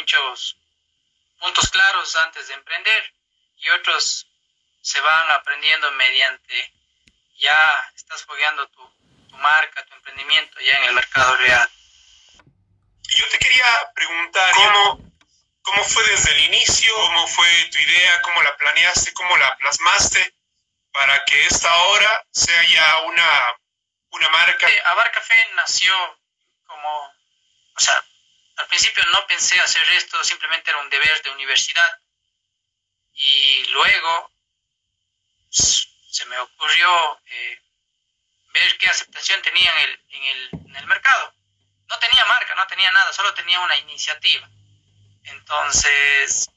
muchos puntos claros antes de emprender y otros se van aprendiendo mediante ya estás fogueando tu, marca, tu emprendimiento ya en el mercado real. Yo te quería preguntar, ¿cómo, ¿cómo fue desde el inicio? ¿Cómo fue tu idea? ¿Cómo la planeaste? ¿Cómo la plasmaste para que esta hora sea ya una, una marca? Abar Café nació como, o sea, al principio no pensé hacer esto, simplemente era un deber de universidad. Y luego se me ocurrió eh, ver qué aceptación tenía en el, en, el, en el mercado. No tenía marca, no tenía nada, solo tenía una iniciativa. Entonces,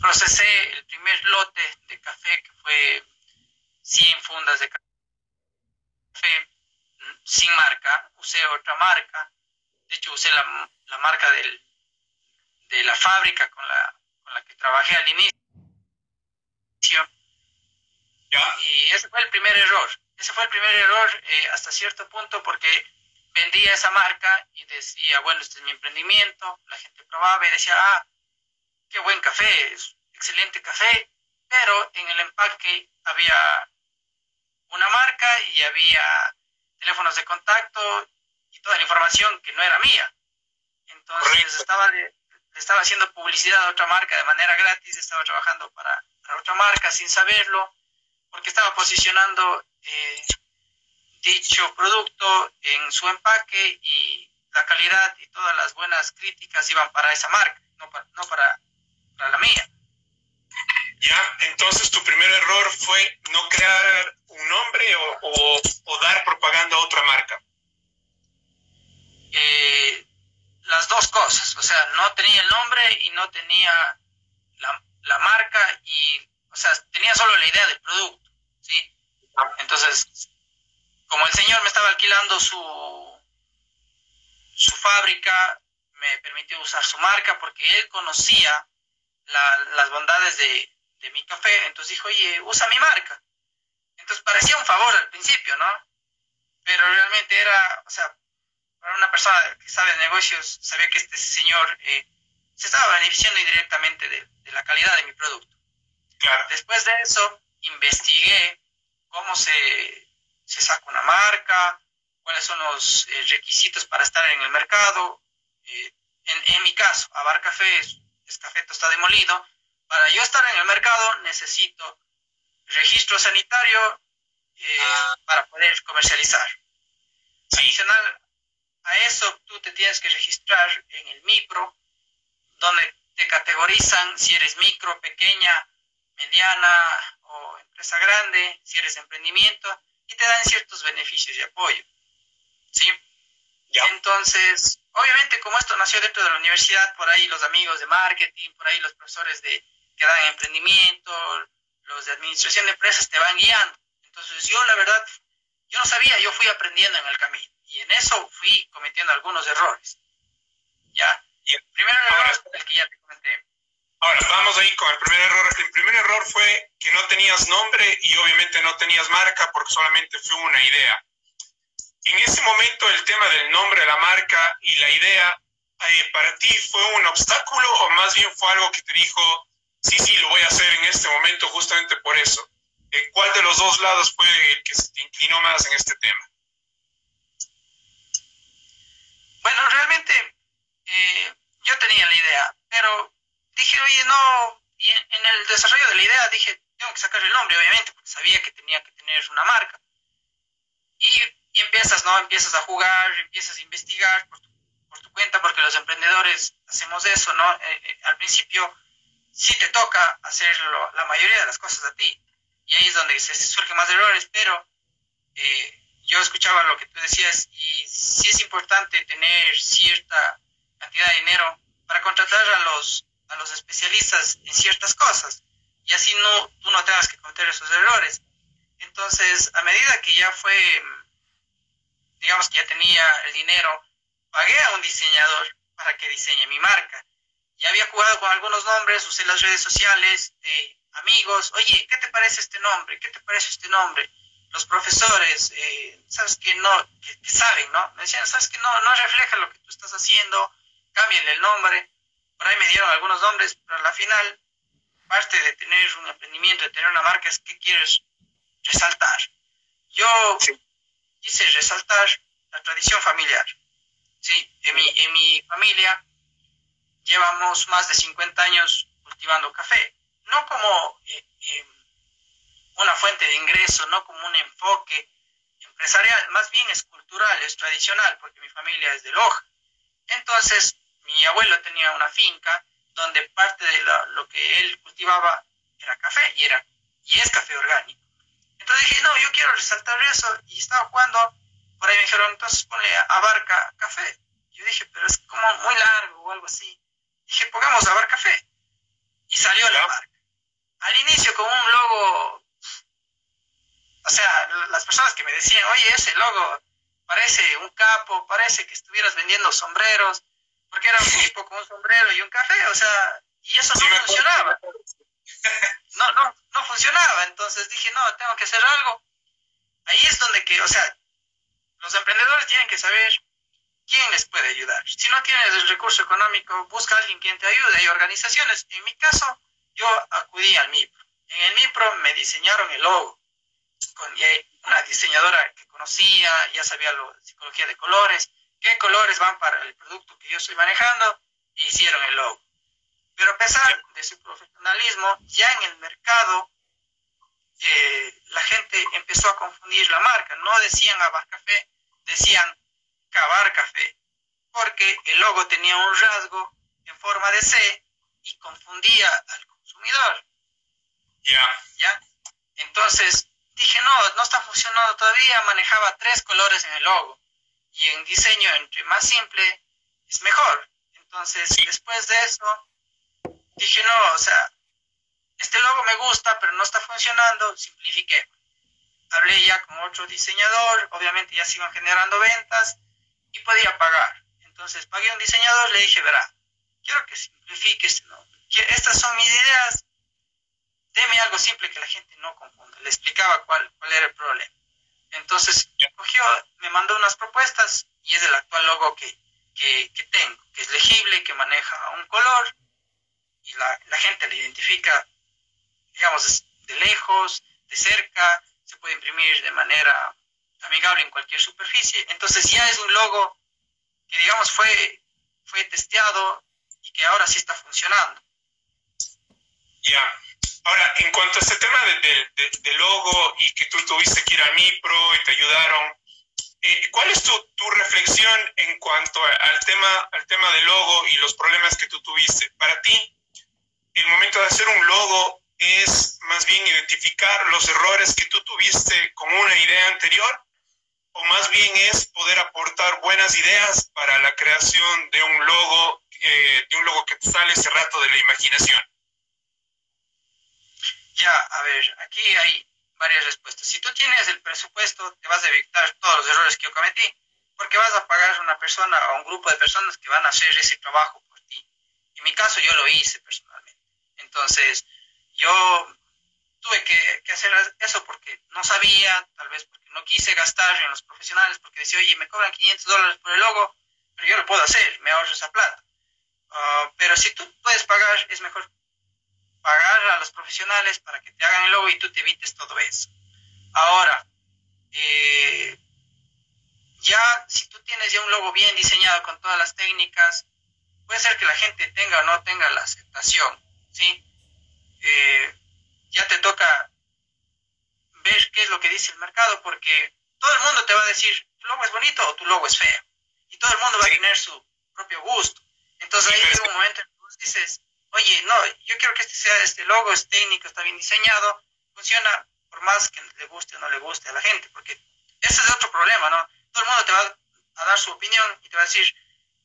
procesé el primer lote de café, que fue 100 fundas de café sin marca, usé otra marca, de hecho usé la, la marca del, de la fábrica con la, con la que trabajé al inicio. Y ese fue el primer error. Ese fue el primer error eh, hasta cierto punto porque vendía esa marca y decía, bueno, este es mi emprendimiento, la gente probaba y decía, ah, qué buen café, es excelente café, pero en el empaque había una marca y había teléfonos de contacto y toda la información que no era mía. Entonces estaba le estaba haciendo publicidad a otra marca de manera gratis, estaba trabajando para, para otra marca sin saberlo porque estaba posicionando eh, dicho producto en su empaque y la calidad y todas las buenas críticas iban para esa marca, no para, no para, la mía. Ya, entonces tu primer error fue no crear un nombre o, o, dar propaganda a otra marca. Eh, las dos cosas, o sea, no tenía el nombre y no tenía la, la marca y, o sea, tenía solo la idea del producto. ¿sí? Entonces, como el señor me estaba alquilando su, su fábrica, me permitió usar su marca porque él conocía las bondades de, mi café, entonces dijo, oye, usa mi marca. Entonces parecía un favor al principio, ¿no? Pero realmente era, o sea, para una persona que sabe de negocios, sabía que este señor eh, se estaba beneficiando indirectamente de, de, la calidad de mi producto. Claro. Después de eso, investigué cómo se, se saca una marca, cuáles son los eh, requisitos para estar en el mercado. Eh, en, en, mi caso, Abar Café es, café está demolido. Para yo estar en el mercado necesito registro sanitario eh, ah. para poder comercializar. Adicional a eso, tú te tienes que registrar en el micro, donde te categorizan si eres micro, pequeña, mediana o empresa grande, si eres emprendimiento, y te dan ciertos beneficios y apoyo. ¿Sí? Entonces, obviamente como esto nació dentro de la universidad, por ahí los amigos de marketing, por ahí los profesores de, que dan emprendimiento, los de administración de empresas te van guiando. Entonces yo la verdad, yo no sabía, yo fui aprendiendo en el camino y en eso fui cometiendo algunos errores. ¿Ya? Y el primer error es el que ya te comenté. Ahora, vamos ahí con el primer error. El primer error fue que no tenías nombre y obviamente no tenías marca porque solamente fue una idea. En ese momento el tema del nombre, la marca y la idea, eh, ¿para ti fue un obstáculo o más bien fue algo que te dijo, sí, sí, lo voy a hacer en este momento justamente por eso? Eh, ¿Cuál de los dos lados fue el que se te inclinó más en este tema? Bueno, realmente eh, yo tenía la idea, pero dije, oye, no, y en, el desarrollo de la idea dije, tengo que sacar el nombre, obviamente, porque sabía que tenía que tener una marca. Y, y empiezas, ¿no? Empiezas a jugar, empiezas a investigar por tu, por tu cuenta, porque los emprendedores hacemos eso, ¿no? Eh, eh, al principio sí te toca hacer la mayoría de las cosas a ti. Y ahí es donde se surgen más errores, pero eh, yo escuchaba lo que tú decías y sí es importante tener cierta cantidad de dinero para contratar a los a los especialistas en ciertas cosas y así no, tú no tengas que cometer esos errores. Entonces, a medida que ya fue, digamos que ya tenía el dinero, pagué a un diseñador para que diseñe mi marca. Ya había jugado con algunos nombres, usé las redes sociales, eh, amigos, oye, ¿qué te parece este nombre? ¿Qué te parece este nombre? Los profesores, eh, sabes que no, que, saben, ¿no? Me decían, sabes que no, no refleja lo que tú estás haciendo, cámbiale el nombre. por ahí me dieron algunos nombres, pero a la final, parte de tener un emprendimiento, de tener una marca, es que quieres resaltar. Yo quise resaltar la tradición familiar. ¿sí? En, mi, en mi familia llevamos más de 50 años cultivando café, no como eh, em, una fuente de ingreso, no como un enfoque empresarial, más bien es cultural, es tradicional, porque mi familia es de Loja. Entonces, mi abuelo tenía una finca donde parte de lo, que él cultivaba era café y, era, y es café orgánico. Entonces dije, no, yo quiero resaltar eso y estaba jugando, por ahí me dijeron, entonces ponle abarca café. Yo dije, pero es como muy largo o algo así. Dije, pongamos abarca café. Y salió la marca. Al inicio con un logo, o sea, las personas que me decían, oye, ese logo parece un capo, parece que estuvieras vendiendo sombreros, porque era un tipo con un sombrero y un café, o sea, y eso no funcionaba. No, no, no funcionaba, entonces dije, no, tengo que hacer algo. Ahí es donde que, o sea, los emprendedores tienen que saber quién les puede ayudar. Si no tienes el recurso económico, busca a alguien quien te ayude. Hay organizaciones. En mi caso, yo acudí al MIPRO. En el MIPRO me diseñaron el logo. Con una diseñadora que conocía, ya sabía la psicología de colores, qué colores van para el producto que yo estoy manejando, e hicieron el logo. Pero a pesar de su profesionalismo, ya en el mercado eh, la gente empezó a confundir la marca. No decían Abar Café, decían Cabar Café, porque el logo tenía un rasgo en forma de C y confundía al consumidor. Ya. ¿Ya? Entonces dije, no, no está funcionando todavía, manejaba tres colores en el logo. Y en diseño, entre más simple, es mejor. Entonces, después de eso, dije, no, o sea, este logo me gusta, pero no está funcionando, simplifiqué. Hablé ya con otro diseñador, obviamente ya se iban generando ventas y podía pagar. Entonces pagué a un diseñador, le dije, verá, quiero que simplifiques, ¿no? estas son mis ideas, deme algo simple que la gente no confunda. Le explicaba cuál, cuál era el problema. Entonces, cogió, me mandó unas propuestas y es el actual logo que, que, tengo, que es legible, que maneja un color y la, la gente le identifica, digamos, de lejos, de cerca, se puede imprimir de manera amigable en cualquier superficie. Entonces ya es un logo que, digamos, fue, fue testeado y que ahora sí está funcionando. Ya. Ahora, en cuanto a este tema de, logo y que tú tuviste que ir a MIPRO y te ayudaron, eh, ¿cuál es tu, tu, reflexión en cuanto al tema, al tema del logo y los problemas que tú tuviste? Para ti, el momento de hacer un logo es más bien identificar los errores que tú tuviste con una idea anterior o más bien es poder aportar buenas ideas para la creación de un logo, eh, de un logo que sale ese rato de la imaginación. Ya, a ver, aquí hay varias respuestas. Si tú tienes el presupuesto, te vas a evitar todos los errores que yo cometí, porque vas a pagar a una persona o a un grupo de personas que van a hacer ese trabajo por ti. En mi caso, yo lo hice personalmente. Entonces, yo tuve que, que, hacer eso porque no sabía, tal vez porque no quise gastar en los profesionales, porque decía, oye, me cobran 500 dólares por el logo, pero yo lo puedo hacer, me ahorro esa plata. Ah, pero si tú puedes pagar, es mejor pagar a los profesionales para que te hagan el logo y tú te evites todo eso. Ahora, eh, ya si tú tienes ya un logo bien diseñado con todas las técnicas, puede ser que la gente tenga o no tenga la aceptación, ¿sí? Eh, ya te toca ver qué es lo que dice el mercado, porque todo el mundo te va a decir, tu logo es bonito o tu logo es feo, y todo el mundo va a tener su propio gusto. Entonces ahí llega un momento en que tú dices, oye, no, yo quiero que este sea este logo, es técnico, está bien diseñado, funciona por más que le guste o no le guste a la gente, porque ese es otro problema, ¿no? Todo el mundo te va a dar su opinión y te va a decir,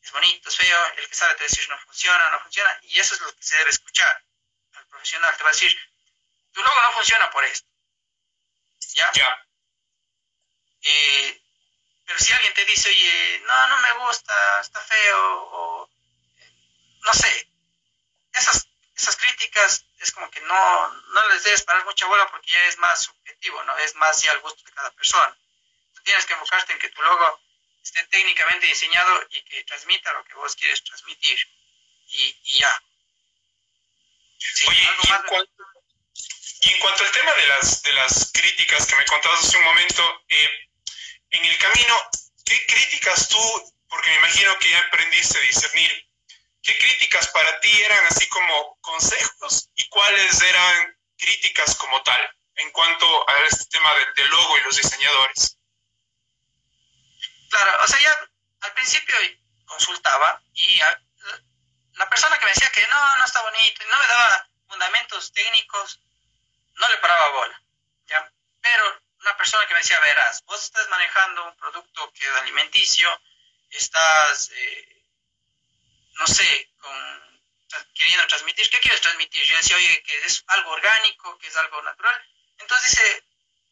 es bonito, es feo, el que sabe te va a decir, no funciona, no funciona, y eso es lo que se debe escuchar al profesional, te va a decir, tu logo no funciona por esto, ¿ya? Ya. Eh, pero si alguien te dice, oye, no, no me gusta, está feo, o no sé, esas, esas críticas es como que no, no les debes parar mucha bola porque ya es más subjetivo, ¿no? Es más ya al gusto de cada persona. Tú tienes que enfocarte en que tu logo esté técnicamente diseñado y que transmita lo que vos quieres transmitir. y, ya. Oye, y en, cuanto, y en, cuanto, al tema de las, de las críticas que me contabas hace un momento, eh, en el camino, ¿qué críticas tú, porque me imagino que ya aprendiste a discernir, qué críticas para ti eran así como consejos y cuáles eran críticas como tal en cuanto a este tema del logo y los diseñadores? Claro, o sea, ya al principio consultaba y la persona que me decía que no, no está bonito no me daba fundamentos técnicos, no le paraba bola, ¿ya? Pero una persona que me decía, verás, vos estás manejando un producto que es alimenticio, estás, eh, no sé, queriendo transmitir, ¿qué quieres transmitir? Yo decía, oye, que es algo orgánico, que es algo natural. Entonces dice,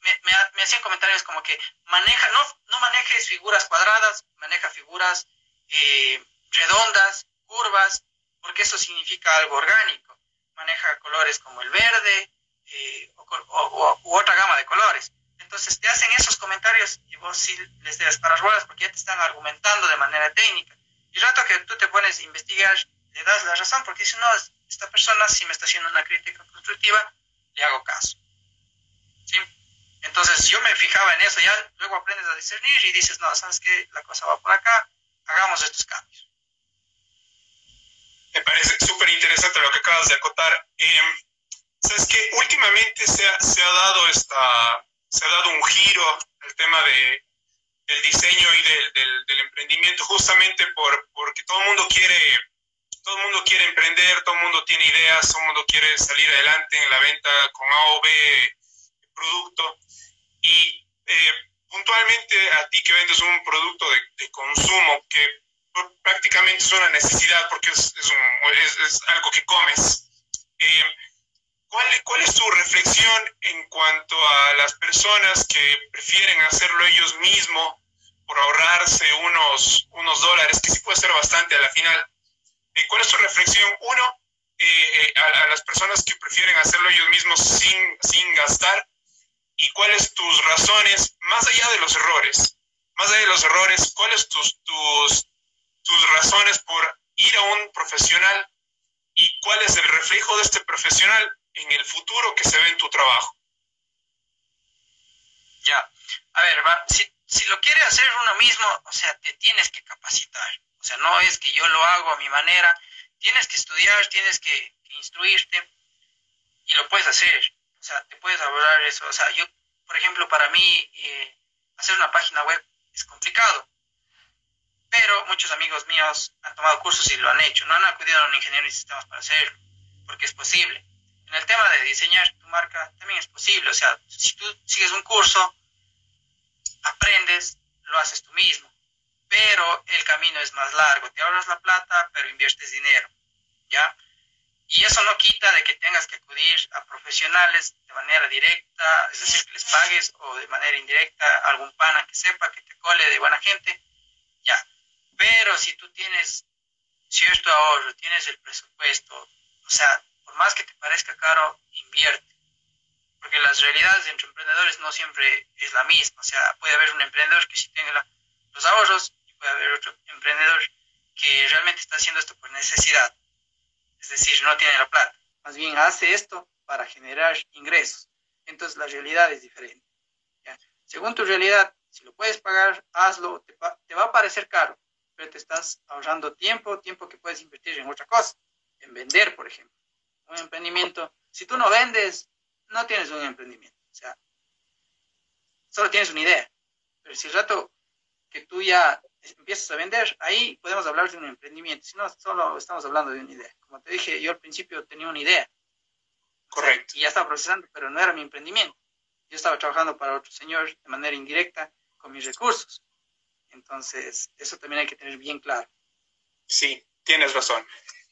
me, me, hacían comentarios como que maneja, no, no manejes figuras cuadradas, maneja figuras eh, redondas, curvas, porque eso significa algo orgánico. Maneja colores como el verde eh, o, u otra gama de colores. Entonces te hacen esos comentarios y vos sí les das para ruedas porque ya te están argumentando de manera técnica. Y rato que tú te investigar, le das la razón porque dices, no, esta persona si me está haciendo una crítica constructiva, le hago caso. ¿Sí? Entonces yo me fijaba en eso, ya luego aprendes a discernir y dices, no, sabes que la cosa va por acá, hagamos estos cambios. Me parece súper interesante lo que acabas de acotar. Eh, Sabes que últimamente se ha, se ha, dado esta, se ha dado un giro al tema de, del diseño y del, del, del, emprendimiento, justamente por, porque todo el mundo quiere, todo el mundo quiere emprender, todo el mundo tiene ideas, todo el mundo quiere salir adelante en la venta con A o B producto. Y eh, puntualmente a ti que vendes un producto de, de consumo que prácticamente es una necesidad porque es, es, un, es, es algo que comes. Eh, ¿cuál, ¿Cuál es tu reflexión en cuanto a las personas que prefieren hacerlo ellos mismos por ahorrarse unos, unos dólares, que sí puede ser bastante a la final? Eh, ¿Cuál es tu reflexión? Uno, eh, a, a, las personas que prefieren hacerlo ellos mismos sin, sin gastar y cuáles tus razones, más allá de los errores, más allá de los errores, cuáles tus, tus, tus razones por ir a un profesional y cuál es el reflejo de este profesional en el futuro que se ve en tu trabajo. Ya, a ver, va, si lo quiere hacer uno mismo, o sea, te tienes que capacitar. O sea, no es que yo lo hago a mi manera, tienes que estudiar, tienes que, instruirte y lo puedes hacer. O sea, te puedes abordar eso. O sea, yo, por ejemplo, para mí, eh, hacer una página web es complicado pero muchos amigos míos han tomado cursos y lo han hecho. No han acudido a un ingeniero de sistemas para hacerlo, porque es posible. En el tema de diseñar tu marca también es posible. O sea, si tú sigues un curso, aprendes, lo haces tú mismo. Pero el camino es más largo. Te ahorras la plata, pero inviertes dinero. ¿Ya? Y eso no quita de que tengas que acudir a profesionales de manera directa, es decir, que les pagues, o de manera indirecta, algún pana que sepa, que te cole de buena gente. Ya pero si tú tienes cierto ahorro, tienes el presupuesto, o sea, por más que te parezca caro, invierte. Porque las realidades entre emprendedores no siempre es la misma. O sea, puede haber un emprendedor que sí tenga los ahorros y puede haber otro emprendedor que realmente está haciendo esto por necesidad. Es decir, no tiene la plata. Más bien hace esto para generar ingresos. Entonces la realidad es diferente. ¿ya? Según tu realidad, si lo puedes pagar, hazlo. Te te va a parecer caro, pero te estás ahorrando tiempo, tiempo que puedes invertir en otra cosa, en vender, por ejemplo. Un emprendimiento, si tú no vendes, no tienes un emprendimiento. O sea, solo tienes una idea. Pero si el rato que tú ya empiezas a vender, ahí podemos hablar de un emprendimiento. Si no, solo estamos hablando de una idea. Como te dije, yo al principio tenía una idea. Correcto. y ya estaba procesando, pero no era mi emprendimiento. Yo estaba trabajando para otro señor de manera indirecta con mis recursos. Entonces, eso también hay que tener bien claro. Sí, tienes razón.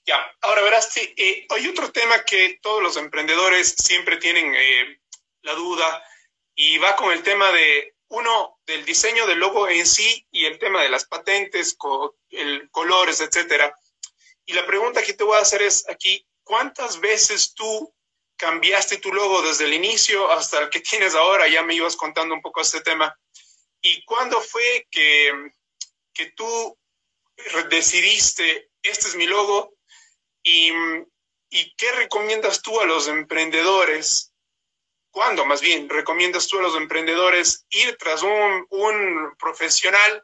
Ya, ahora verás, eh, hay otro tema que todos los emprendedores siempre tienen eh, la duda y va con el tema de, uno, del diseño del logo en sí y el tema de las patentes, co el colores, etcétera. Y la pregunta que te voy a hacer es aquí, ¿cuántas veces tú cambiaste tu logo desde el inicio hasta el que tienes ahora? Ya me ibas contando un poco este tema. ¿Y cuándo fue que, que tú decidiste, este es mi logo, ¿Y, ¿Y qué recomiendas tú a los emprendedores? ¿Cuándo más bien recomiendas tú a los emprendedores ir tras un, profesional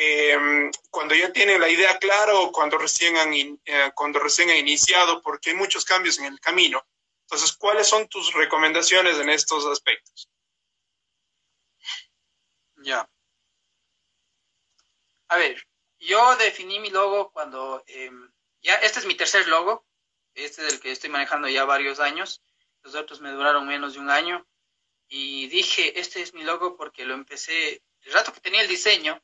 Em, cuando ya tienen la idea clara o cuando recién, han eh, cuando recién han iniciado, porque hay muchos cambios en el camino. Entonces, ¿cuáles son tus recomendaciones en estos aspectos? Ya. A ver, yo definí mi logo cuando, em, ya, este es mi tercer logo, este es el que estoy manejando ya varios años, los otros me duraron menos de un año, y dije, este es mi logo porque lo empecé, el rato que tenía el diseño,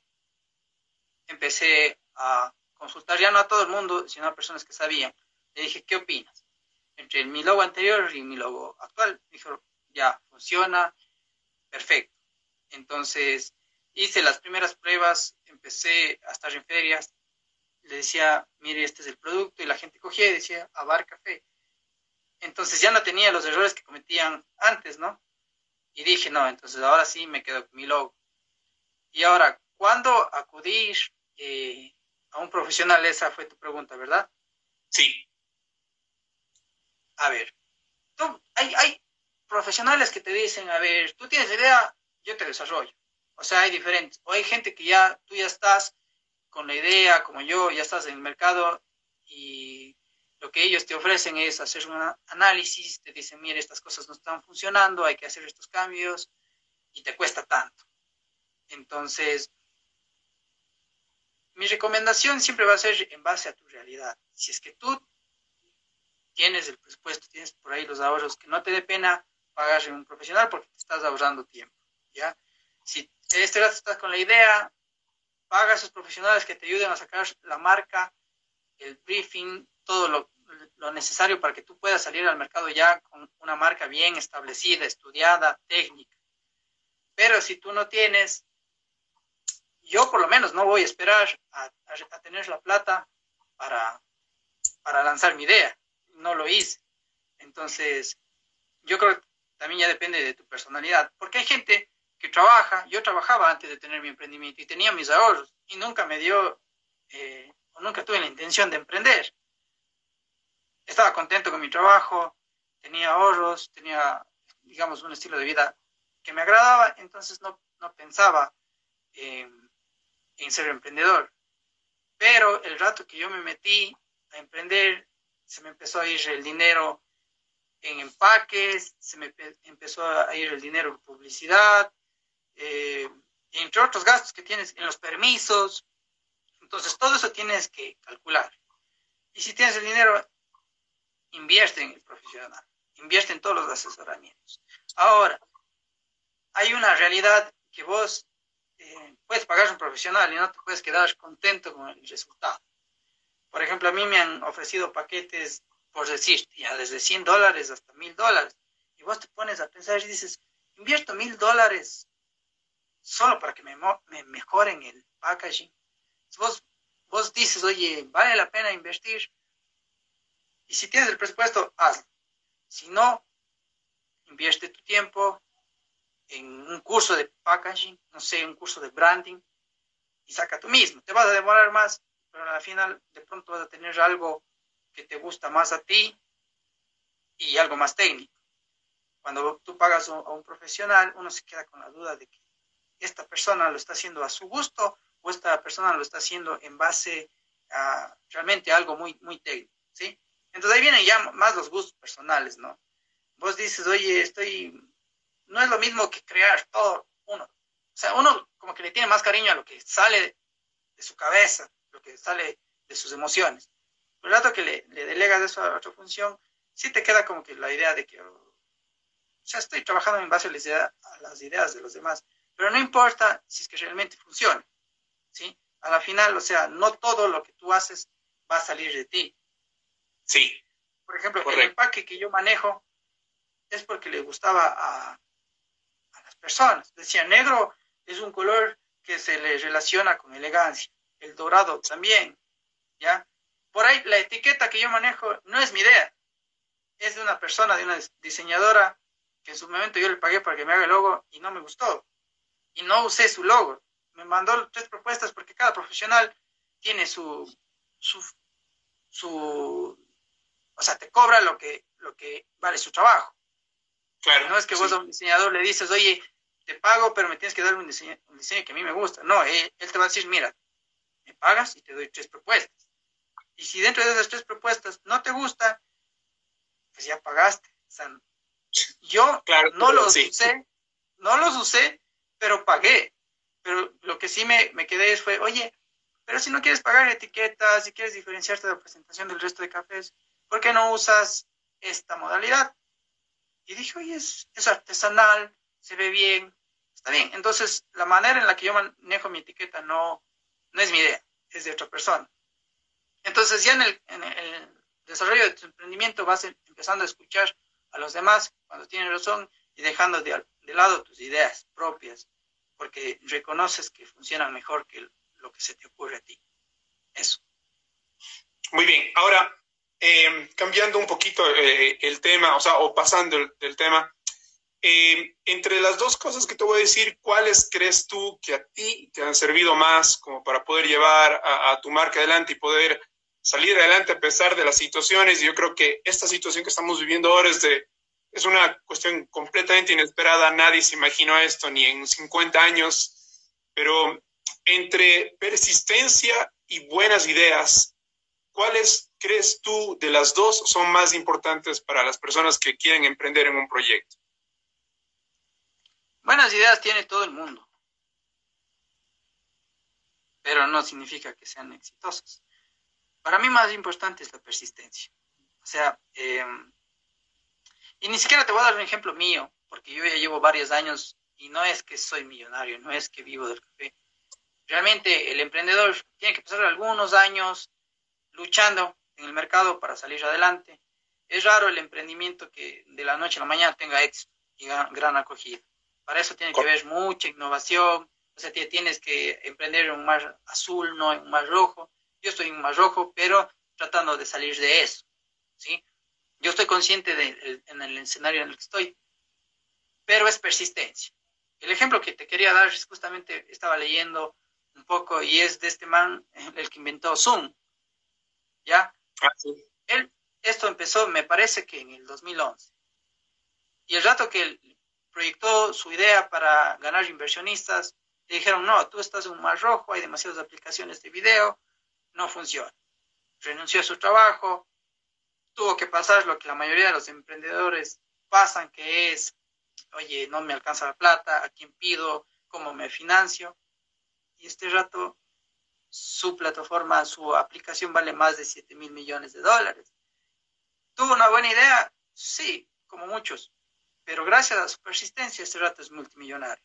empecé a consultar ya no a todo el mundo, sino a personas que sabían. Le dije, ¿qué opinas? Entre mi logo anterior y mi logo actual. Dijo, ya, funciona, perfecto. Entonces, hice las primeras pruebas, empecé a estar en ferias, le decía, mire, este es el producto, y la gente cogía y decía, Abar Café. Entonces ya no tenía los errores que cometían antes, ¿no? Y dije, no, entonces ahora sí me quedo con mi logo. Y ahora, ¿cuándo acudir eh, a un profesional? Esa fue tu pregunta, ¿verdad? Sí. A ver, hay, hay profesionales que te dicen, a ver, tú tienes idea, yo te desarrollo. O sea, hay diferentes. O hay gente que ya, tú ya estás con la idea, como yo, ya estás en el mercado y lo que ellos te ofrecen es hacer un análisis, te dicen, mire, estas cosas no están funcionando, hay que hacer estos cambios y te cuesta tanto. Entonces, mi recomendación siempre va a ser en base a tu realidad. Si es que tú tienes el presupuesto, tienes por ahí los ahorros, que no te dé pena pagar en un profesional porque te estás ahorrando tiempo, ¿ya? Si este rato estás con la idea, paga a esos profesionales que te ayuden a sacar la marca, el briefing, todo lo, necesario para que tú puedas salir al mercado ya con una marca bien establecida, estudiada, técnica. Pero si tú no tienes, yo por lo menos no voy a esperar a, tener la plata para, para lanzar mi idea. No lo hice. Entonces, yo creo que también ya depende de tu personalidad. Porque hay gente trabaja, yo trabajaba antes de tener mi emprendimiento y tenía mis ahorros y nunca me dio, eh, o nunca tuve la intención de emprender. Estaba contento con mi trabajo, tenía ahorros, tenía, digamos, un estilo de vida que me agradaba, entonces no, no pensaba en en ser emprendedor. Pero el rato que yo me metí a emprender, se me empezó a ir el dinero en empaques, se me empezó a ir el dinero en publicidad, eh, entre otros gastos que tienes en los permisos. Entonces, todo eso tienes que calcular. Y si tienes el dinero, invierte en el profesional, invierte en todos los asesoramientos. Ahora, hay una realidad que vos eh, puedes pagar a un profesional y no te puedes quedar contento con el resultado. Por ejemplo, a mí me han ofrecido paquetes, por decir, ya desde 100 dólares hasta 1000 dólares. Y vos te pones a pensar y dices, invierto 1000 dólares solo para que me, me, mejoren el packaging. Vos, vos dices, oye, vale la pena invertir. Y si tienes el presupuesto, hazlo. Si no, invierte tu tiempo, en un curso de packaging, no sé, un curso de branding, y saca tú mismo. Te vas a demorar más, pero al final de pronto vas a tener algo que te gusta más a ti y algo más técnico. Cuando tú pagas a un profesional, uno se queda con la duda de que esta persona lo está haciendo a su gusto o esta persona lo está haciendo en base a realmente algo muy, muy técnico, ¿sí? Entonces ahí vienen ya más los gustos personales, ¿no? Vos dices, oye, estoy no es lo mismo que crear todo uno. O sea, uno como que le tiene más cariño a lo que sale de su cabeza, lo que sale de sus emociones. Por el rato que le, delegas eso a otra función, sí te queda como que la idea de que, o sea, estoy trabajando en base a las, ideas de los demás, pero no importa si es que realmente funciona, ¿sí? A la final, o sea, no todo lo que tú haces va a salir de ti. Sí. Por ejemplo, el empaque que yo manejo es porque le gustaba a, personas. Decía, negro es un color que se le relaciona con elegancia. El dorado también, ¿ya? Por ahí la etiqueta que yo manejo no es mi idea. Es de una persona, de una diseñadora que en su momento yo le pagué para que me haga el logo y no me gustó. Y no usé su logo. Me mandó tres propuestas porque cada profesional tiene su, su, su o sea, te cobra lo que, lo que vale su trabajo. Claro. No es que vos a un diseñador le dices, oye, te pago, pero me tienes que dar un diseño, un diseño que a mí me gusta. No, él, te va a decir, mira, me pagas y te doy tres propuestas. Y si dentro de esas tres propuestas no te gusta, pues ya pagaste. O sea, yo no los usé, no los usé, pero pagué. Pero lo que sí me, me quedé fue, oye, pero si no quieres pagar etiquetas, si quieres diferenciarte de la presentación del resto de cafés, ¿por qué no usas esta modalidad? Y dije, oye, es, es artesanal, se ve bien, está bien. Entonces, la manera en la que yo manejo mi etiqueta no, no es mi idea, es de otra persona. Entonces, ya en el, en el desarrollo de tu emprendimiento vas empezando a escuchar a los demás cuando tienen razón y dejando de, de lado tus ideas propias, porque reconoces que funcionan mejor que lo que se te ocurre a ti. Eso. Muy bien, ahora eh, cambiando un poquito eh, el tema, o sea, o pasando del tema, eh, entre las dos cosas que te voy a decir, ¿cuáles crees tú que a ti te han servido más como para poder llevar a, tu marca adelante y poder salir adelante a pesar de las situaciones? Y yo creo que esta situación que estamos viviendo ahora es de, es una cuestión completamente inesperada, nadie se imaginó esto ni en 50 años, pero entre persistencia y buenas ideas, ¿cuáles crees tú de las dos son más importantes para las personas que quieren emprender en un proyecto? Buenas ideas tiene todo el mundo, pero no significa que sean exitosas. Para mí más importante es la persistencia. O sea, em, y ni siquiera te voy a dar un ejemplo mío, porque yo ya llevo varios años y no es que soy millonario, no es que vivo del café, Realmente el emprendedor tiene que pasar algunos años luchando en el mercado para salir adelante. Es raro el emprendimiento que de la noche a la mañana tenga éxito y gran, acogida. Para eso tiene que haber mucha innovación, o sea, tienes que emprender en un mar azul, no en un mar rojo. Yo estoy en un mar rojo, pero tratando de salir de eso, ¿sí? Yo estoy consciente de, en el escenario en el que estoy, pero es persistencia. El ejemplo que te quería dar es justamente, estaba leyendo un poco y es de este man, el que inventó Zoom. ¿Ya? Ah, él, esto empezó, me parece que en el 2011. Y el rato que él proyectó su idea para ganar inversionistas, le dijeron, no, tú estás en un mar rojo, hay demasiadas aplicaciones de video, no funciona. Renunció a su trabajo, tuvo que pasar lo que la mayoría de los emprendedores pasan, que es, oye, no me alcanza la plata, ¿a quién pido? ¿Cómo me financio? y este rato su plataforma, su aplicación vale más de 7 mil millones de dólares. ¿Tuvo una buena idea? Sí, como muchos, pero gracias a su persistencia este rato es multimillonario.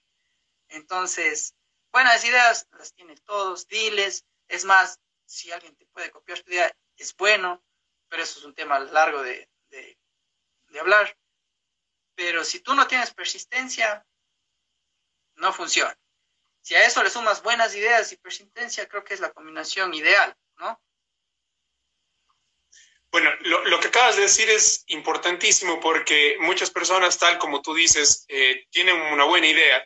Entonces, buenas ideas las tiene todos, diles, es más, si alguien te puede copiar tu idea, es bueno, pero eso es un tema largo de, de hablar. Pero si tú no tienes persistencia, no funciona. Si a eso le sumas buenas ideas y persistencia, creo que es la combinación ideal, ¿no? Bueno, lo, que acabas de decir es importantísimo porque muchas personas, tal como tú dices, eh, tienen una buena idea,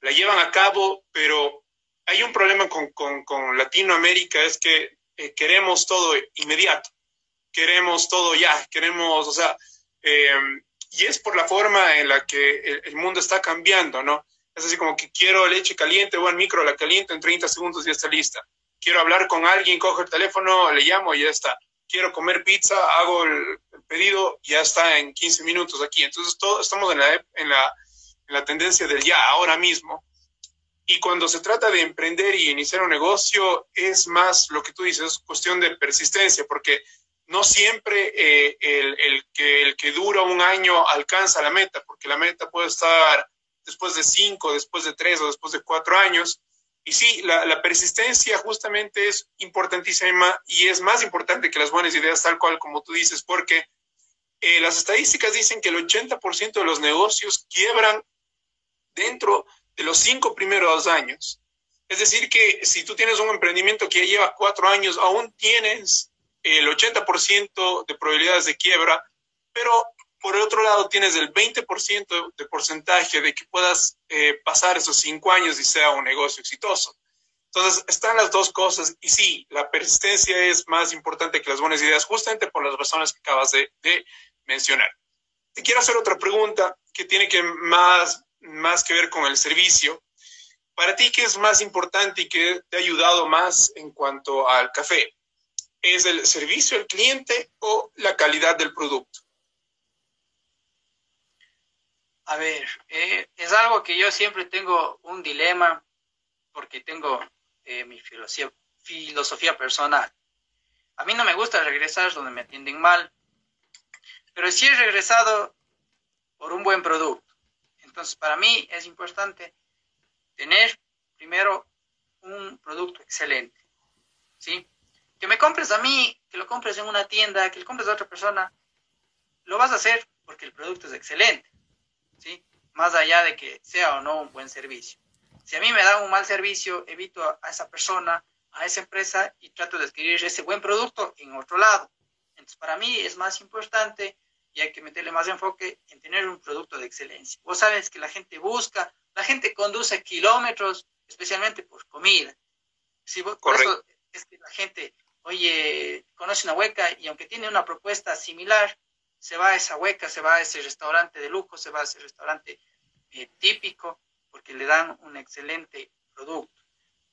la llevan a cabo, pero hay un problema con, Latinoamérica, es que eh, queremos todo inmediato, queremos todo ya, queremos, o sea, eh, y es por la forma en la que el mundo está cambiando, ¿no? Es así como que quiero leche caliente, o el micro la caliento en 30 segundos y ya está lista. Quiero hablar con alguien, cojo el teléfono, le llamo y ya está. Quiero comer pizza, hago el, pedido, ya está en 15 minutos aquí. Entonces, todo, estamos en la, en, la, en la tendencia del ya, ahora mismo. Y cuando se trata de emprender y iniciar un negocio, es más lo que tú dices, es cuestión de persistencia, porque no siempre eh, el, el, que, el que dura un año alcanza la meta, porque la meta puede estar después de cinco, después de tres o después de cuatro años. Y sí, la, persistencia justamente es importantísima y es más importante que las buenas ideas, tal cual como tú dices, porque eh, las estadísticas dicen que el 80% de los negocios quiebran dentro de los cinco primeros años. Es decir, que si tú tienes un emprendimiento que ya lleva cuatro años, aún tienes el 80% de probabilidades de quiebra, pero por el otro lado, tienes el 20% de porcentaje de que puedas eh, pasar esos cinco años y sea un negocio exitoso. Entonces, están las dos cosas y sí, la persistencia es más importante que las buenas ideas, justamente por las razones que acabas de, mencionar. Te quiero hacer otra pregunta que tiene que más, más que ver con el servicio. Para ti, ¿qué es más importante y qué te ha ayudado más en cuanto al café? ¿Es el servicio al cliente o la calidad del producto? A ver, eh, es algo que yo siempre tengo un dilema porque tengo eh, mi filosofía, filosofía personal. A mí no me gusta regresar donde me atienden mal, pero sí he regresado por un buen producto. Entonces, para mí es importante tener primero un producto excelente. ¿Sí? Compres a mí, que lo compres en una tienda, que lo compres a otra persona, lo vas a hacer porque el producto es excelente. ¿sí? Más allá de que sea o no un buen servicio. Si a mí me da un mal servicio, evito a, esa persona, a esa empresa y trato de adquirir ese buen producto en otro lado. Entonces, para mí es más importante y hay que meterle más enfoque en tener un producto de excelencia. Vos sabes que la gente busca, la gente conduce kilómetros, especialmente por comida. Si vos, por eso es que la gente, oye, conoce una hueca y aunque tiene una propuesta similar, se va a esa hueca, se va a ese restaurante de lujo, se va a ese restaurante eh, típico, porque le dan un excelente producto.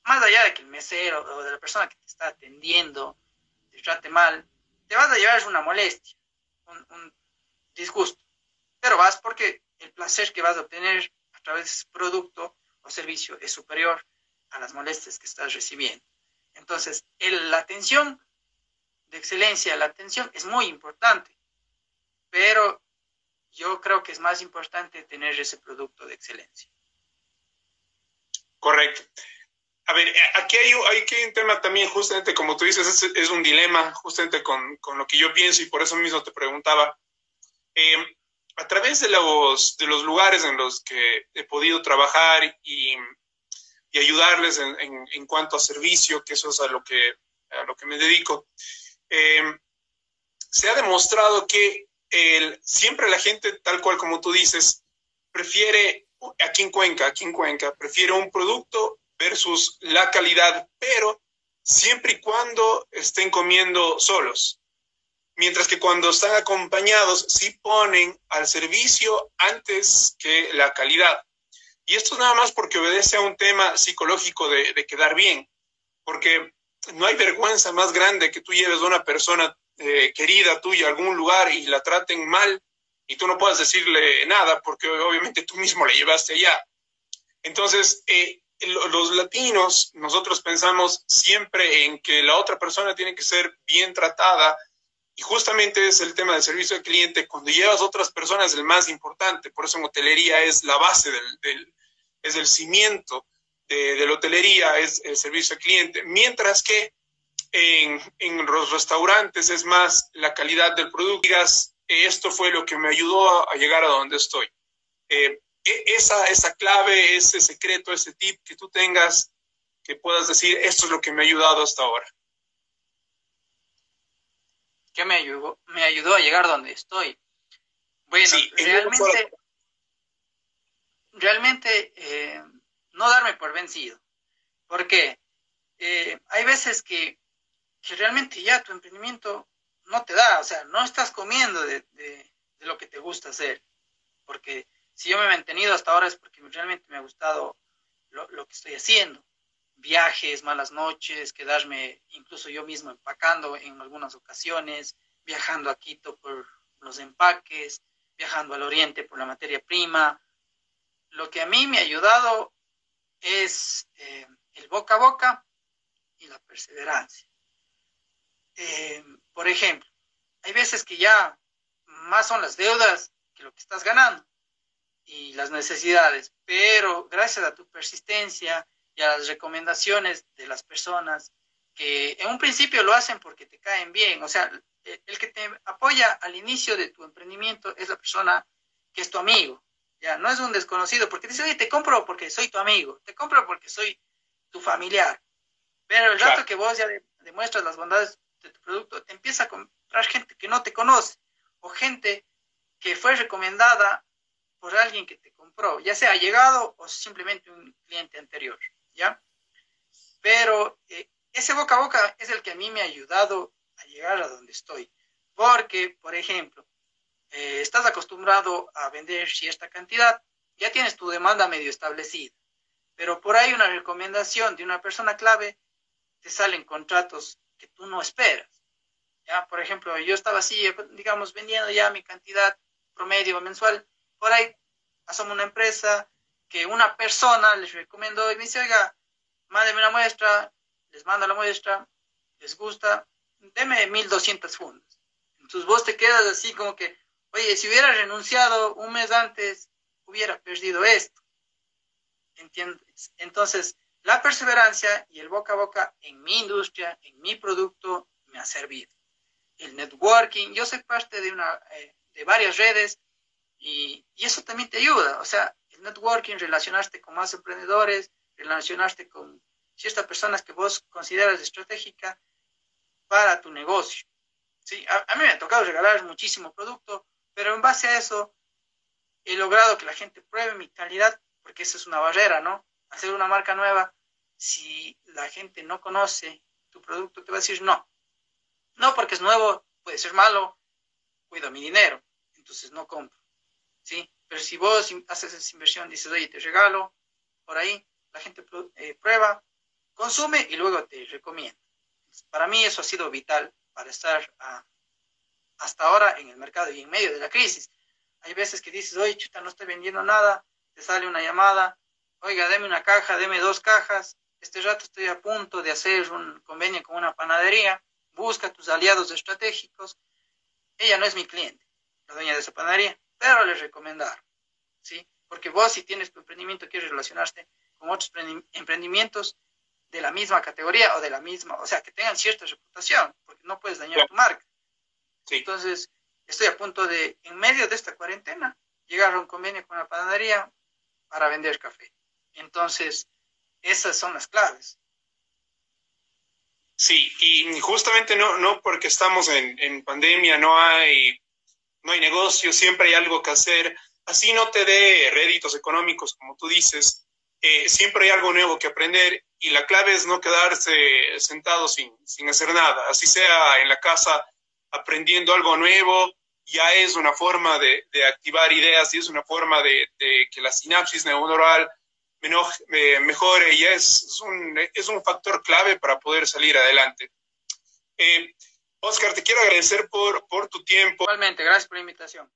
Más allá de que el mesero o de la persona que te está atendiendo te trate mal, te vas a llevar una molestia, un, disgusto. Pero vas porque el placer que vas a obtener a través de ese producto o servicio es superior a las molestias que estás recibiendo. Entonces, la atención de excelencia, la atención es muy importante pero yo creo que es más importante tener ese producto de excelencia. Correcto. A ver, eh, aquí hay, hay un tema también, justamente como tú dices, es, un dilema, justamente con, lo que yo pienso y por eso mismo te preguntaba. Eh, a través de los, de los lugares en los que he podido trabajar y, ayudarles en, cuanto a servicio, que eso es a lo que, a lo que me dedico, eh, se ha demostrado que siempre la gente, tal cual como tú dices, prefiere, aquí en Cuenca, aquí en Cuenca, prefiere un producto versus la calidad, pero siempre y cuando estén comiendo solos. Mientras que cuando están acompañados, sí ponen al servicio antes que la calidad. Y esto es nada más porque obedece a un tema psicológico de, de quedar bien, porque no hay vergüenza más grande que tú lleves a una persona eh, querida tuya a algún lugar y la traten mal y tú no puedas decirle nada porque obviamente tú mismo la llevaste allá. Entonces, eh, los latinos, nosotros pensamos siempre en que la otra persona tiene que ser bien tratada y justamente es el tema del servicio al cliente. Cuando llevas otras personas el más importante, por eso en hotelería es la base del, es el cimiento de, de la hotelería, es el servicio al cliente. Mientras que en, los restaurantes es más la calidad del producto. Digas, esto fue lo que me ayudó a, llegar a donde estoy. Eh, e, esa, esa clave, ese secreto, ese tip que tú tengas, que puedas decir, esto es lo que me ha ayudado hasta ahora. ¿Qué me ayudó? Me ayudó a llegar donde estoy. Bueno, realmente, realmente eh, no darme por vencido. porque eh, hay veces que que realmente ya tu emprendimiento no te da, o sea, no estás comiendo de, lo que te gusta hacer. Porque si yo me he mantenido hasta ahora es porque realmente me ha gustado lo, que estoy haciendo. Viajes, malas noches, quedarme incluso yo mismo empacando en algunas ocasiones, viajando a Quito por los empaques, viajando al oriente por la materia prima. Lo que a mí me ha ayudado es eh, el boca a boca y la perseverancia. Eh, por ejemplo, hay veces que ya más son las deudas que lo que estás ganando y las necesidades, pero gracias a tu persistencia y a las recomendaciones de las personas que en un principio lo hacen porque te caen bien, o sea, el que te apoya al inicio de tu emprendimiento es la persona que es tu amigo, ya no es un desconocido, porque dice, oye, te compro porque soy tu amigo, te compro porque soy tu familiar, pero el rato que vos ya demuestras las bondades de tu producto, te empieza a comprar gente que no te conoce o gente que fue recomendada por alguien que te compró, ya sea llegado o simplemente un cliente anterior, ¿ya? Pero eh, ese boca a boca es el que a mí me ha ayudado a llegar a donde estoy. Porque, por ejemplo, eh, estás acostumbrado a vender cierta cantidad, ya tienes tu demanda medio establecida. Pero por ahí una recomendación de una persona clave, te salen contratos que tú no esperas. ¿ya? Por ejemplo, yo estaba así, digamos, vendiendo ya mi cantidad promedio mensual. Por ahí asoma una empresa que una persona les recomendó y me dice, oiga, mándeme una muestra, les manda la muestra, les gusta, deme 1200 fundas. Entonces vos te quedas así como que, oye, si hubiera renunciado un mes antes, hubiera perdido esto. ¿Entiendes? Entonces, la perseverancia y el boca a boca en mi industria, en mi producto, me ha servido. El networking, yo soy parte de, una, eh, de varias redes y, y, eso también te ayuda. O sea, el networking, relacionarte con más emprendedores, relacionarte con ciertas personas que vos consideras estratégicas para tu negocio. ¿Sí? A, mí me ha tocado regalar muchísimo producto, pero en base a eso he logrado que la gente pruebe mi calidad, porque esa es una barrera, ¿no? Hacer una marca nueva, si la gente no conoce tu producto, te va a decir no. No porque es nuevo, puede ser malo, cuido mi dinero, entonces no compro. ¿Sí? Pero si vos haces esa inversión, dices, oye, te regalo, por ahí, la gente eh, prueba, consume y luego te recomienda. Para mí eso ha sido vital para estar ah, hasta ahora en el mercado y en medio de la crisis. Hay veces que dices, oye, chuta, no estoy vendiendo nada, te sale una llamada, oiga, deme una caja, deme dos cajas, este rato estoy a punto de hacer un convenio con una panadería, busca tus aliados estratégicos. Ella no es mi cliente, la dueña de esa panadería, pero les recomendaron, ¿sí? Porque vos si tienes tu emprendimiento, quieres relacionarte con otros emprendimientos de la misma categoría o de la misma, o sea, que tengan cierta reputación, porque no puedes dañar tu marca. Entonces, estoy a punto de, en medio de esta cuarentena, llegar a un convenio con la panadería para vender café. Entonces, esas son las claves. Sí, y justamente no, no porque estamos en, en pandemia, no hay, no hay negocio, siempre hay algo que hacer. Así no te dé réditos económicos, como tú dices, eh, siempre hay algo nuevo que aprender y la clave es no quedarse sentado sin, sin hacer nada, así sea en la casa aprendiendo algo nuevo, ya es una forma de, de activar ideas y es una forma de, de que la sinapsis neuronal eh, mejore y es, es, un, es un factor clave para poder salir adelante. Eh, Oscar, te quiero agradecer por, por tu tiempo. Igualmente, gracias por la invitación.